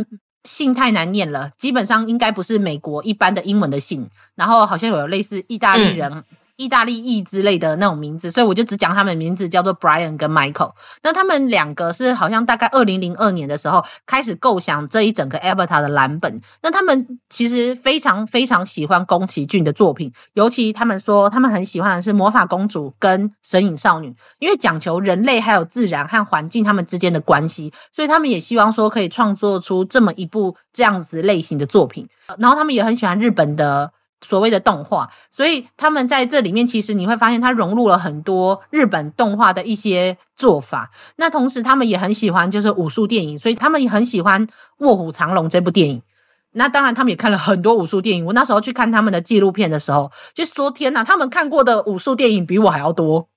姓太难念了，基本上应该不是美国一般的英文的姓，然后好像有类似意大利人。意大利裔之类的那种名字，所以我就只讲他们名字，叫做 Brian 跟 Michael。那他们两个是好像大概二零零二年的时候开始构想这一整个 Avatar 的蓝本。那他们其实非常非常喜欢宫崎骏的作品，尤其他们说他们很喜欢的是魔法公主跟神隐少女，因为讲求人类还有自然和环境他们之间的关系，所以他们也希望说可以创作出这么一部这样子类型的作品。然后他们也很喜欢日本的。所谓的动画，所以他们在这里面，其实你会发现，它融入了很多日本动画的一些做法。那同时，他们也很喜欢就是武术电影，所以他们也很喜欢《卧虎藏龙》这部电影。那当然，他们也看了很多武术电影。我那时候去看他们的纪录片的时候，就说：“天哪，他们看过的武术电影比我还要多，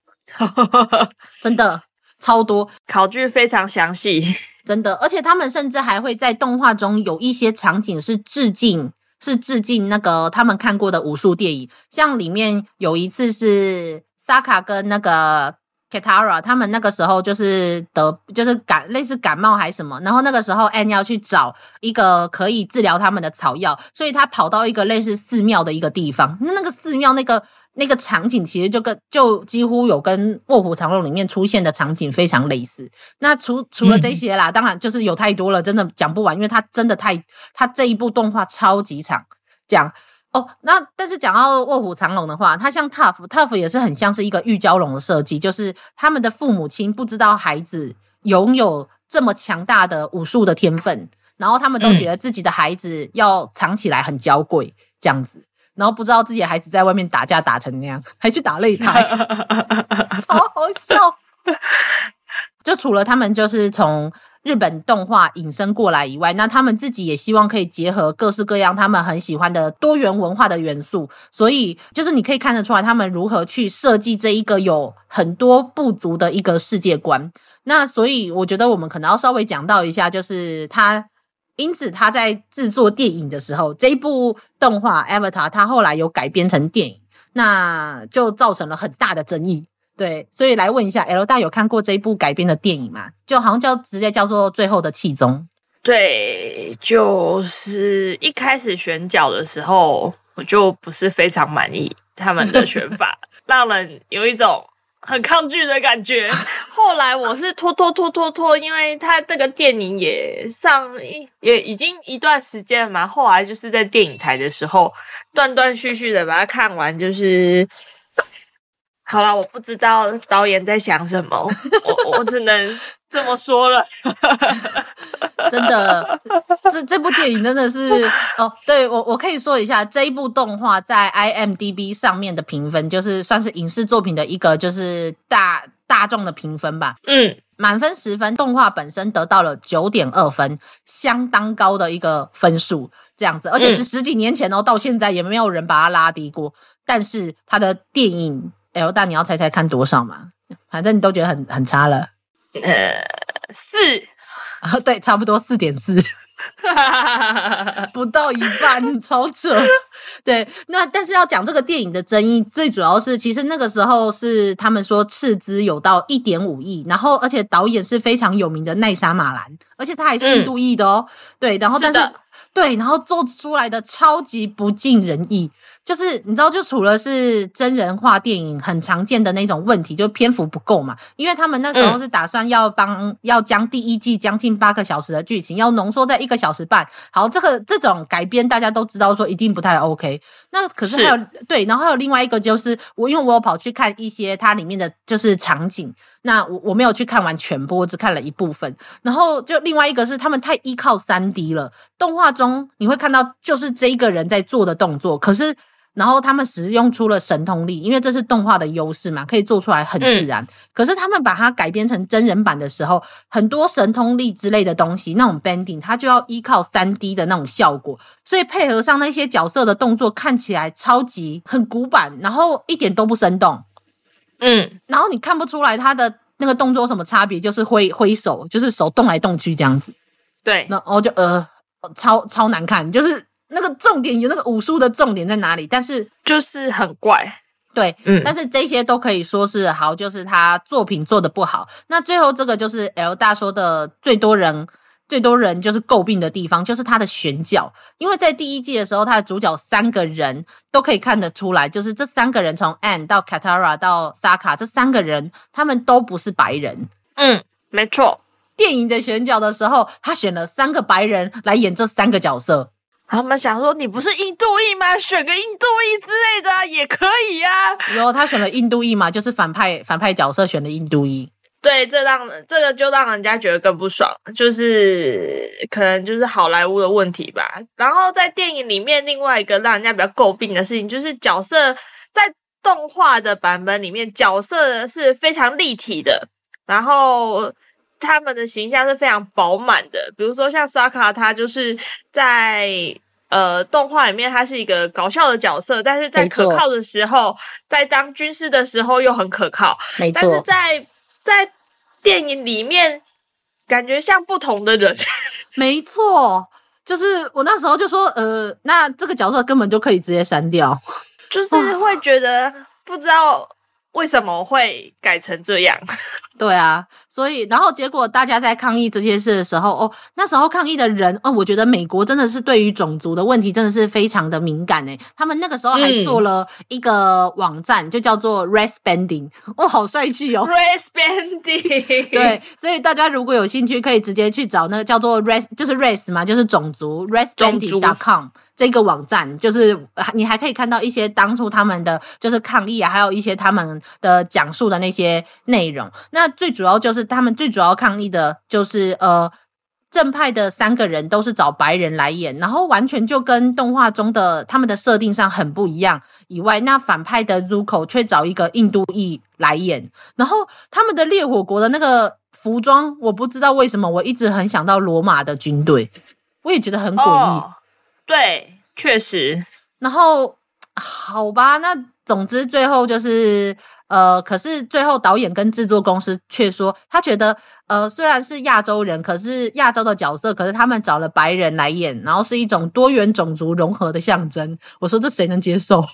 真的超多，考据非常详细，真的。而且他们甚至还会在动画中有一些场景是致敬。”是致敬那个他们看过的武术电影，像里面有一次是萨卡跟那个 Katara 他们那个时候就是得就是感类似感冒还是什么，然后那个时候 An 要去找一个可以治疗他们的草药，所以他跑到一个类似寺庙的一个地方，那那个寺庙那个那个场景其实就跟就几乎有跟《卧虎藏龙》里面出现的场景非常类似。那除除了这些啦，嗯、当然就是有太多了，真的讲不完，因为它真的太，它这一部动画超级长。讲哦，那但是讲到《卧虎藏龙》的话，它像 Toph，Toph 也是很像是一个玉娇龙的设计，就是他们的父母亲不知道孩子拥有这么强大的武术的天分，然后他们都觉得自己的孩子要藏起来很娇贵，这样子。然后不知道自己的孩子在外面打架打成那样，还去打擂台，超好笑。就除了他们就是从日本动画引申过来以外，那他们自己也希望可以结合各式各样他们很喜欢的多元文化的元素。所以就是你可以看得出来，他们如何去设计这一个有很多不足的一个世界观。那所以我觉得我们可能要稍微讲到一下，就是他。因此，他在制作电影的时候，这一部动画《Avatar》他后来有改编成电影，那就造成了很大的争议。对，所以来问一下，L 大有看过这一部改编的电影吗？就好像叫直接叫做《最后的气宗》。对，就是一开始选角的时候，我就不是非常满意他们的选法，让人有一种。很抗拒的感觉。后来我是拖拖拖拖拖，因为他这个电影也上也已经一段时间了嘛。后来就是在电影台的时候，断断续续的把它看完。就是好了，我不知道导演在想什么，我我只能。这么说了，真的，这这部电影真的是哦，对我我可以说一下，这一部动画在 IMDB 上面的评分，就是算是影视作品的一个就是大大众的评分吧。嗯，满分十分，动画本身得到了九点二分，相当高的一个分数，这样子，而且是十几年前哦，到现在也没有人把它拉低过。但是它的电影，L 大，你要猜猜看多少嘛？反正你都觉得很很差了。呃，四啊，对，差不多四点四，不到一半，超扯。对，那但是要讲这个电影的争议，最主要是其实那个时候是他们说斥资有到一点五亿，然后而且导演是非常有名的奈莎马兰，而且他还是印度裔的哦。嗯、对，然后但是，是对，然后做出来的超级不尽人意。就是你知道，就除了是真人化电影很常见的那种问题，就篇幅不够嘛。因为他们那时候是打算要帮、嗯、要将第一季将近八个小时的剧情要浓缩在一个小时半。好，这个这种改编大家都知道说一定不太 OK。那可是还有是对，然后还有另外一个就是我因为我有跑去看一些它里面的就是场景，那我我没有去看完全部，我只看了一部分。然后就另外一个是他们太依靠三 D 了，动画中你会看到就是这一个人在做的动作，可是。然后他们使用出了神通力，因为这是动画的优势嘛，可以做出来很自然。嗯、可是他们把它改编成真人版的时候，很多神通力之类的东西，那种 bending，它就要依靠三 D 的那种效果，所以配合上那些角色的动作，看起来超级很古板，然后一点都不生动。嗯，然后你看不出来他的那个动作有什么差别，就是挥挥手，就是手动来动去这样子。对，然后就呃，超超难看，就是。那个重点有那个武术的重点在哪里？但是就是很怪，对，嗯，但是这些都可以说是好，就是他作品做的不好。那最后这个就是 L 大说的最多人最多人就是诟病的地方，就是他的选角。因为在第一季的时候，他的主角三个人都可以看得出来，就是这三个人从 Anne 到 Katara 到 Sokka 这三个人，他们都不是白人。嗯，没错。电影的选角的时候，他选了三个白人来演这三个角色。他们想说，你不是印度裔吗？选个印度裔之类的、啊、也可以呀、啊。然后他选了印度裔嘛，就是反派反派角色选了印度裔。对，这让这个就让人家觉得更不爽，就是可能就是好莱坞的问题吧。然后在电影里面，另外一个让人家比较诟病的事情，就是角色在动画的版本里面，角色是非常立体的，然后。他们的形象是非常饱满的，比如说像萨卡，他就是在呃动画里面，他是一个搞笑的角色，但是在可靠的时候，在当军师的时候又很可靠，没错。但是在在电影里面，感觉像不同的人，没错。就是我那时候就说，呃，那这个角色根本就可以直接删掉，就是会觉得不知道为什么会改成这样。对啊，所以然后结果大家在抗议这件事的时候，哦，那时候抗议的人，哦，我觉得美国真的是对于种族的问题真的是非常的敏感诶。他们那个时候还做了一个网站，嗯、就叫做 Race Bending，哦，好帅气哦，Race Bending。对，所以大家如果有兴趣，可以直接去找那个叫做 Race，就是 Race 嘛，就是种族 RaceBending.com。这个网站就是你还可以看到一些当初他们的就是抗议啊，还有一些他们的讲述的那些内容。那最主要就是他们最主要抗议的就是呃正派的三个人都是找白人来演，然后完全就跟动画中的他们的设定上很不一样。以外，那反派的 Zuko 却找一个印度裔来演，然后他们的烈火国的那个服装，我不知道为什么我一直很想到罗马的军队，我也觉得很诡异。对，确实。然后，好吧，那总之最后就是，呃，可是最后导演跟制作公司却说，他觉得，呃，虽然是亚洲人，可是亚洲的角色，可是他们找了白人来演，然后是一种多元种族融合的象征。我说这谁能接受？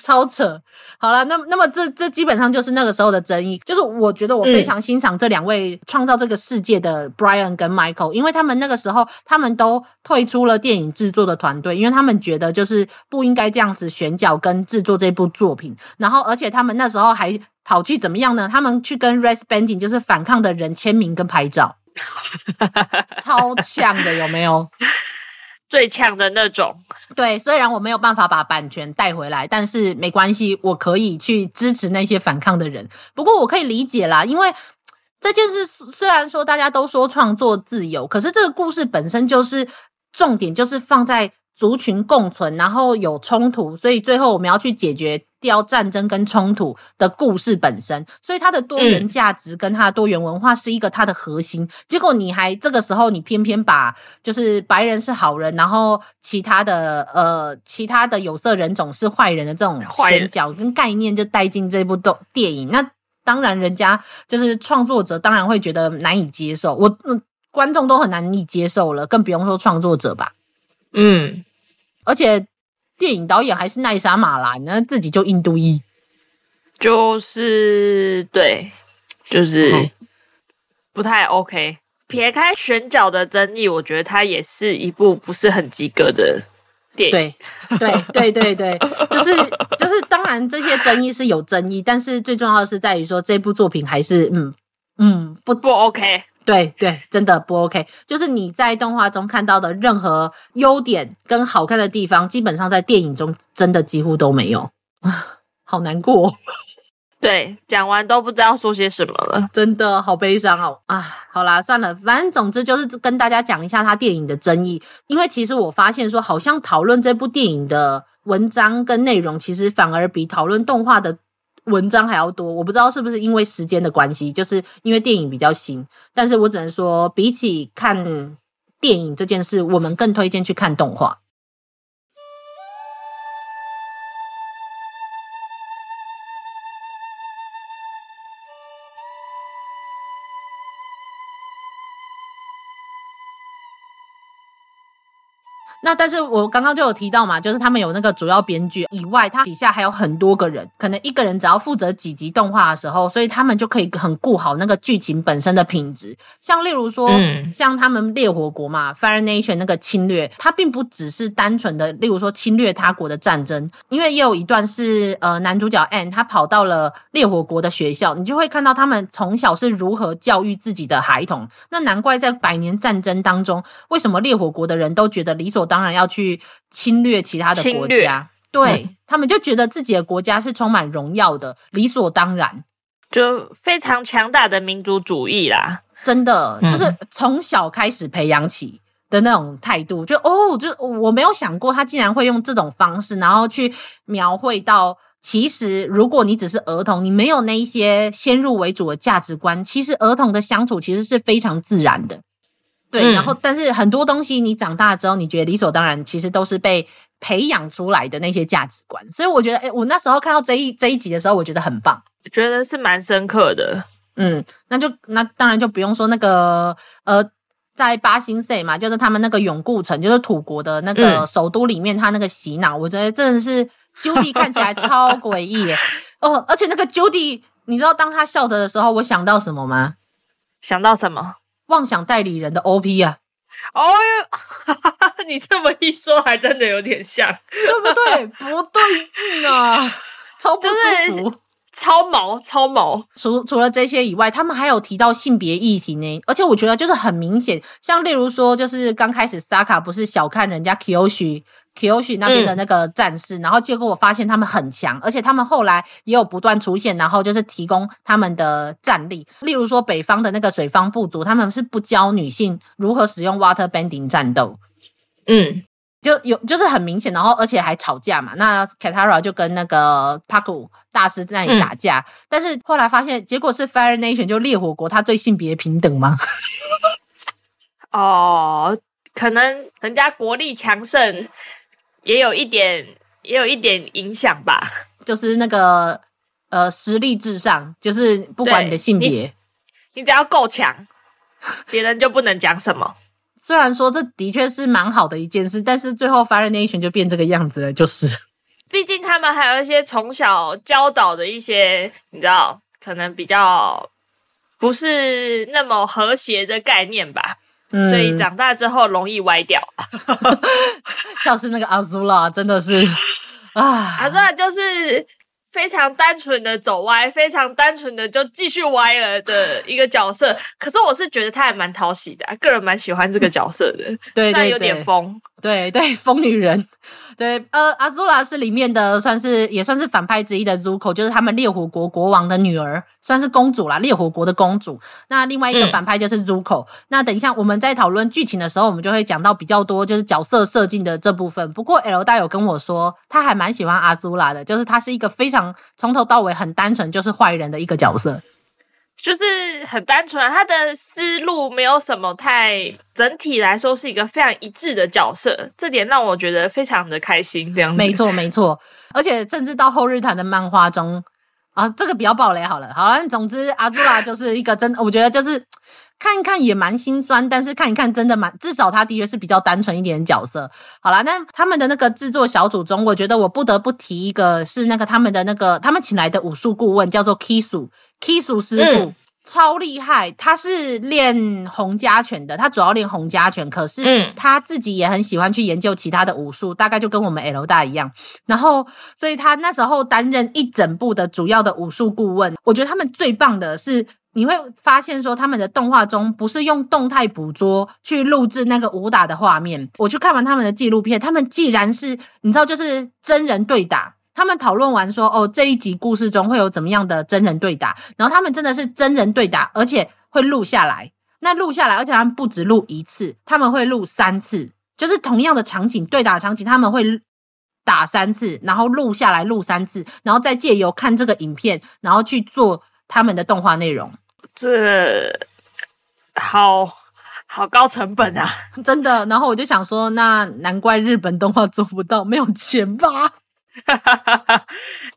超扯！好了，那那么这这基本上就是那个时候的争议。就是我觉得我非常欣赏这两位创造这个世界的 Brian 跟 Michael，因为他们那个时候他们都退出了电影制作的团队，因为他们觉得就是不应该这样子选角跟制作这部作品。然后而且他们那时候还跑去怎么样呢？他们去跟 Respending 就是反抗的人签名跟拍照，超呛的有没有？最强的那种，对，虽然我没有办法把版权带回来，但是没关系，我可以去支持那些反抗的人。不过我可以理解啦，因为这件事虽然说大家都说创作自由，可是这个故事本身就是重点，就是放在。族群共存，然后有冲突，所以最后我们要去解决掉战争跟冲突的故事本身。所以它的多元价值跟它的多元文化是一个它的核心。嗯、结果你还这个时候你偏偏把就是白人是好人，然后其他的呃其他的有色人种是坏人的这种选角跟概念就带进这部动电影，那当然人家就是创作者当然会觉得难以接受，我嗯观众都很难以接受了，更不用说创作者吧。嗯，而且电影导演还是奈莎马兰呢，自己就印度裔，就是对，就是不太 OK。撇开选角的争议，我觉得它也是一部不是很及格的电影。对，对，对，对，对，就是就是，当然这些争议是有争议，但是最重要的是在于说这部作品还是嗯嗯不不 OK。对对，真的不 OK。就是你在动画中看到的任何优点跟好看的地方，基本上在电影中真的几乎都没有啊，好难过。对，讲完都不知道说些什么了，真的好悲伤哦啊！好啦，算了，反正总之就是跟大家讲一下他电影的争议，因为其实我发现说，好像讨论这部电影的文章跟内容，其实反而比讨论动画的。文章还要多，我不知道是不是因为时间的关系，就是因为电影比较新。但是我只能说，比起看电影这件事，我们更推荐去看动画。那但是我刚刚就有提到嘛，就是他们有那个主要编剧以外，他底下还有很多个人，可能一个人只要负责几集动画的时候，所以他们就可以很顾好那个剧情本身的品质。像例如说，嗯、像他们烈火国嘛，Fire Nation 那个侵略，它并不只是单纯的，例如说侵略他国的战争，因为也有一段是呃男主角 Aang 他跑到了烈火国的学校，你就会看到他们从小是如何教育自己的孩童。那难怪在百年战争当中，为什么烈火国的人都觉得理所当然要去侵略其他的国家，对、嗯、他们就觉得自己的国家是充满荣耀的，理所当然，就非常强大的民族主义啦。真的，就是从小开始培养起的那种态度，就哦，就我没有想过他竟然会用这种方式，然后去描绘到，其实如果你只是儿童，你没有那一些先入为主的价值观，其实儿童的相处其实是非常自然的。对，然后但是很多东西你长大之后，你觉得理所当然，其实都是被培养出来的那些价值观。所以我觉得，诶，我那时候看到这一这一集的时候，我觉得很棒，觉得是蛮深刻的。嗯，那就那当然就不用说那个呃，在八星塞嘛，就是他们那个永固城，就是土国的那个首都里面，他那个洗脑，我觉得真的是 Judy 看起来超诡异耶。哦，而且那个 Judy 你知道当他笑着的时候，我想到什么吗？想到什么？妄想代理人的 OP 啊！哦哟，你这么一说，还真的有点像，对不对？不对劲啊，超不舒服。就是超毛超毛，除除了这些以外，他们还有提到性别议题呢。而且我觉得就是很明显，像例如说，就是刚开始萨卡不是小看人家 Kyoshi Kyoshi 那边的那个战士，嗯、然后结果我发现他们很强，而且他们后来也有不断出现，然后就是提供他们的战力。例如说，北方的那个水方部族，他们是不教女性如何使用 Water Bending 战斗。嗯。就有就是很明显，然后而且还吵架嘛。那 Katara 就跟那个 Paku 大师在那里打架，嗯、但是后来发现结果是 Fire Nation 就烈火国，他对性别平等吗？哦，可能人家国力强盛，也有一点也有一点影响吧。就是那个呃实力至上，就是不管你的性别，你，只要够强，别人就不能讲什么。虽然说这的确是蛮好的一件事，但是最后 Fire Nation 就变这个样子了，就是。毕竟他们还有一些从小教导的一些，你知道，可能比较不是那么和谐的概念吧，嗯、所以长大之后容易歪掉。像是那个 Azula，真的是 啊，Azula 就是。非常单纯的走歪，非常单纯的就继续歪了的一个角色。可是我是觉得他还蛮讨喜的，个人蛮喜欢这个角色的。对，对，对，有点疯。对对，疯女人。对，呃，阿苏拉是里面的算是也算是反派之一的 Zuko，就是他们烈火国国王的女儿。算是公主啦，烈火国的公主。那另外一个反派就是 Zuko。嗯、那等一下我们在讨论剧情的时候，我们就会讲到比较多就是角色设定的这部分。不过 L 大有跟我说，他还蛮喜欢阿苏拉的，就是他是一个非常从头到尾很单纯，就是坏人的一个角色，就是很单纯，他的思路没有什么太，整体来说是一个非常一致的角色，这点让我觉得非常的开心。这样没错没错，而且甚至到后日谈的漫画中。啊，这个比较暴雷好了。好了，总之阿朱拉就是一个真，我觉得就是看一看也蛮心酸，但是看一看真的蛮，至少他的确是比较单纯一点的角色。好啦，那他们的那个制作小组中，我觉得我不得不提一个，是那个他们的那个他们请来的武术顾问叫做 Kisu，Kisu 师傅。嗯超厉害，他是练洪家拳的，他主要练洪家拳，可是他自己也很喜欢去研究其他的武术，大概就跟我们 L 大一样。然后，所以他那时候担任一整部的主要的武术顾问。我觉得他们最棒的是，你会发现说他们的动画中不是用动态捕捉去录制那个武打的画面。我去看完他们的纪录片，他们既然是你知道，就是真人对打。他们讨论完说：“哦，这一集故事中会有怎么样的真人对打？然后他们真的是真人对打，而且会录下来。那录下来，而且他们不止录一次，他们会录三次，就是同样的场景对打场景，他们会打三次，然后录下来录三次，然后再借由看这个影片，然后去做他们的动画内容。这好好高成本啊，真的。然后我就想说，那难怪日本动画做不到，没有钱吧？”哈哈哈哈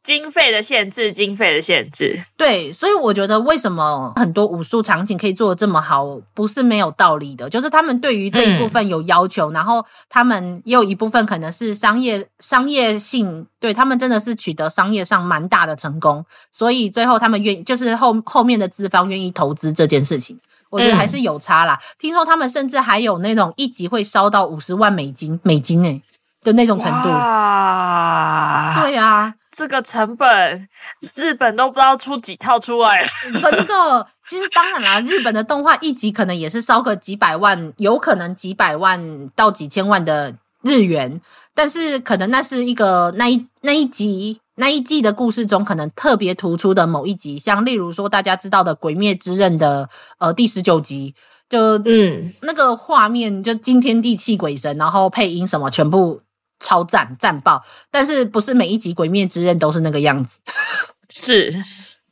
经费的限制，经费的限制。对，所以我觉得为什么很多武术场景可以做的这么好，不是没有道理的。就是他们对于这一部分有要求，嗯、然后他们也有一部分可能是商业商业性，对他们真的是取得商业上蛮大的成功，所以最后他们愿就是后后面的资方愿意投资这件事情，我觉得还是有差啦。嗯、听说他们甚至还有那种一集会烧到五十万美金，美金诶、欸的那种程度啊，对啊，这个成本日本都不知道出几套出来了，真的。其实当然啦，日本的动画一集可能也是烧个几百万，有可能几百万到几千万的日元，但是可能那是一个那一那一集那一季的故事中可能特别突出的某一集，像例如说大家知道的《鬼灭之刃》的呃第十九集，就嗯那个画面就惊天地泣鬼神，然后配音什么全部。超赞赞爆！但是不是每一集《鬼灭之刃》都是那个样子？是，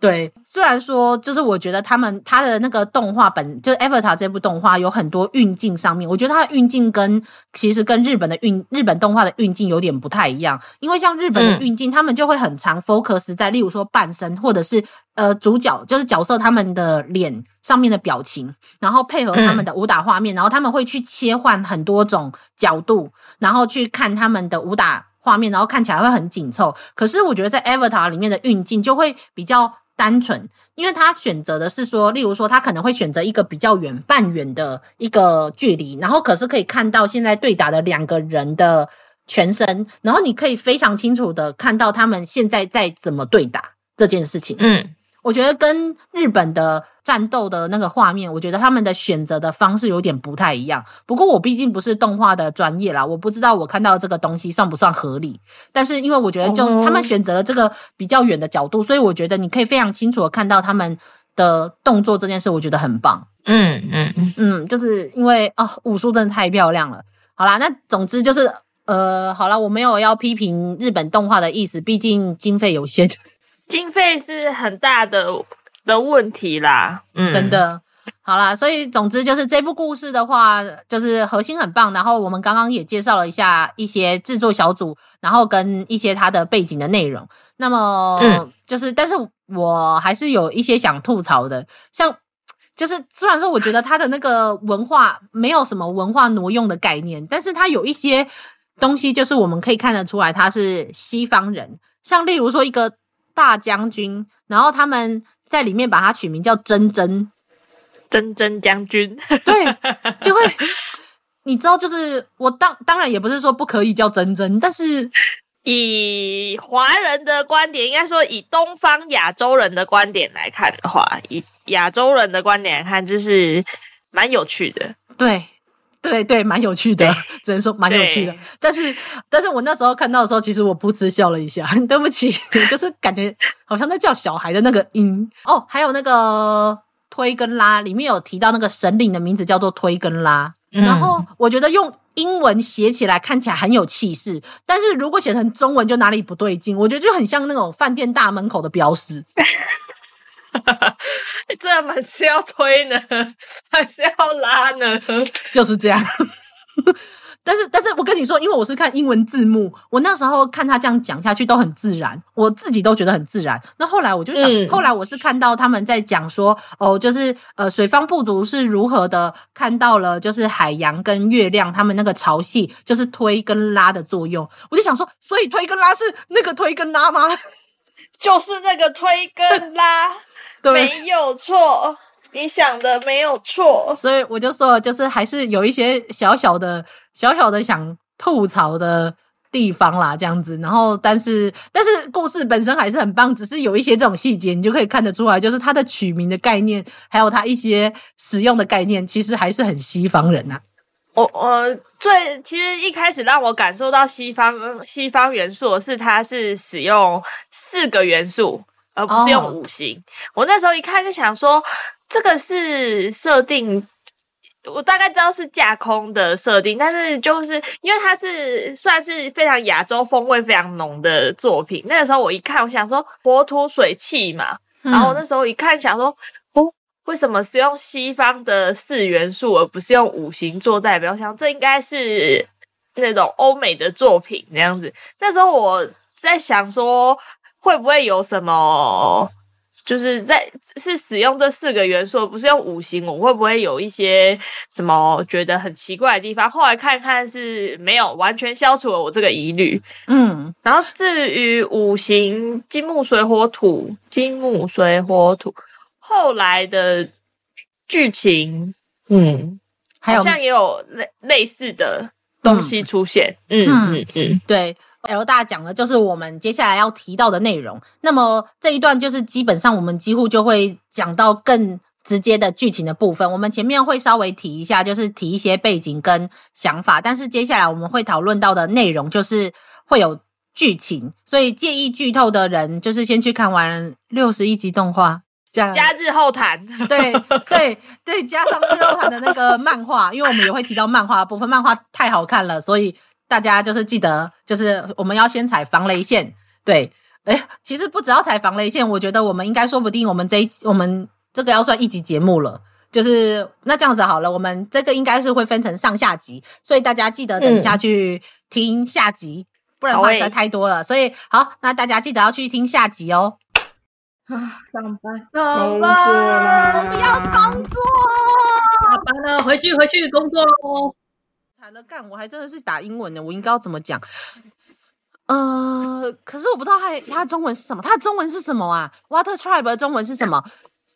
对。虽然说，就是我觉得他们他的那个动画本，就是《Avatar》这部动画有很多运镜上面，我觉得它的运镜跟其实跟日本的运日本动画的运镜有点不太一样。因为像日本的运镜，他们就会很常 focus 在，例如说半身或者是呃主角，就是角色他们的脸上面的表情，然后配合他们的武打画面，然后他们会去切换很多种角度，然后去看他们的武打画面，然后看起来会很紧凑。可是我觉得在《Avatar》里面的运镜就会比较。单纯，因为他选择的是说，例如说他可能会选择一个比较远、半远的一个距离，然后可是可以看到现在对打的两个人的全身，然后你可以非常清楚的看到他们现在在怎么对打这件事情。嗯。我觉得跟日本的战斗的那个画面，我觉得他们的选择的方式有点不太一样。不过我毕竟不是动画的专业啦，我不知道我看到这个东西算不算合理。但是因为我觉得就是他们选择了这个比较远的角度，所以我觉得你可以非常清楚的看到他们的动作这件事，我觉得很棒。嗯嗯嗯嗯，就是因为哦，武术真的太漂亮了。好啦，那总之就是呃，好了，我没有要批评日本动画的意思，毕竟经费有限。经费是很大的的问题啦，嗯，真的，好啦，所以总之就是这部故事的话，就是核心很棒。然后我们刚刚也介绍了一下一些制作小组，然后跟一些它的背景的内容。那么，嗯，就是，但是我还是有一些想吐槽的，像就是虽然说我觉得它的那个文化没有什么文化挪用的概念，但是它有一些东西，就是我们可以看得出来他是西方人，像例如说一个。大将军，然后他们在里面把他取名叫真真，真真将军，对，就会你知道，就是我当当然也不是说不可以叫真真，但是以华人的观点，应该说以东方亚洲人的观点来看的话，以亚洲人的观点来看，就是蛮有趣的，对。对对，蛮有趣的，只能说蛮有趣的。但是，但是我那时候看到的时候，其实我噗嗤笑了一下。对不起，就是感觉好像在叫小孩的那个音哦。还有那个推跟拉，里面有提到那个神灵的名字叫做推跟拉。嗯、然后我觉得用英文写起来看起来很有气势，但是如果写成中文就哪里不对劲。我觉得就很像那种饭店大门口的标识。这门是要推呢，还是要拉呢？就是这样。但是，但是我跟你说，因为我是看英文字幕，我那时候看他这样讲下去都很自然，我自己都觉得很自然。那后来我就想，嗯、后来我是看到他们在讲说，哦，就是呃，水方部族是如何的看到了，就是海洋跟月亮他们那个潮汐，就是推跟拉的作用。我就想说，所以推跟拉是那个推跟拉吗？就是那个推跟拉。对没有错，你想的没有错，所以我就说，就是还是有一些小小的、小小的想吐槽的地方啦，这样子。然后，但是，但是故事本身还是很棒，只是有一些这种细节，你就可以看得出来，就是它的取名的概念，还有它一些使用的概念，其实还是很西方人呐、啊。我我最其实一开始让我感受到西方西方元素的是，它是使用四个元素。而不是用五行。Oh. 我那时候一看就想说，这个是设定，我大概知道是架空的设定，但是就是因为它是算是非常亚洲风味非常浓的作品。那个时候我一看，我想说火土水气嘛，嗯、然后我那时候一看想说，哦，为什么是用西方的四元素，而不是用五行做代表？像这应该是那种欧美的作品那样子。那时候我在想说。会不会有什么，就是在是使用这四个元素，不是用五行，我会不会有一些什么觉得很奇怪的地方？后来看看是没有，完全消除了我这个疑虑。嗯，然后至于五行金木水火土，金木水火土，后来的剧情，嗯，好像也有类类似的东西出现。嗯嗯嗯，嗯嗯对。L 大讲的就是我们接下来要提到的内容。那么这一段就是基本上我们几乎就会讲到更直接的剧情的部分。我们前面会稍微提一下，就是提一些背景跟想法。但是接下来我们会讨论到的内容就是会有剧情，所以介意剧透的人就是先去看完六十一集动画，加加日后谈。对对对，加上日后谈的那个漫画，因为我们也会提到漫画部分，漫画太好看了，所以。大家就是记得，就是我们要先踩防雷线。对，哎，其实不只要踩防雷线，我觉得我们应该说不定，我们这一我们这个要算一集节目了。就是那这样子好了，我们这个应该是会分成上下集，所以大家记得等一下去听下集，嗯、不然话实在太多了。所以好，那大家记得要去听下集哦。啊，上班，上班，我不要工作，下班了，回去回去工作喽。惨了，干！我还真的是打英文的，我应该要怎么讲？呃，可是我不知道它它中文是什么，它的中文是什么啊？Water Tribe 的中文是什么？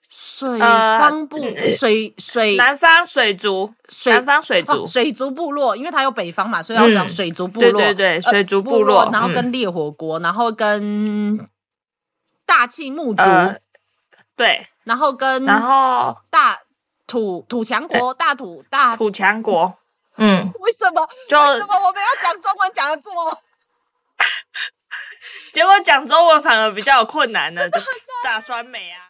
水方部、呃、水水南方水族水南方水族、哦、水族部落，因为它有北方嘛，所以要讲水族部落。嗯、对对对，水族部落，呃、部落然后跟烈火国，嗯、然后跟大气木族、呃，对，然后跟然后大土土强国，大土大土强国。嗯，为什么？就为什么我们要讲中文讲的这么？结果讲中文反而比较有困难呢？就大酸梅啊。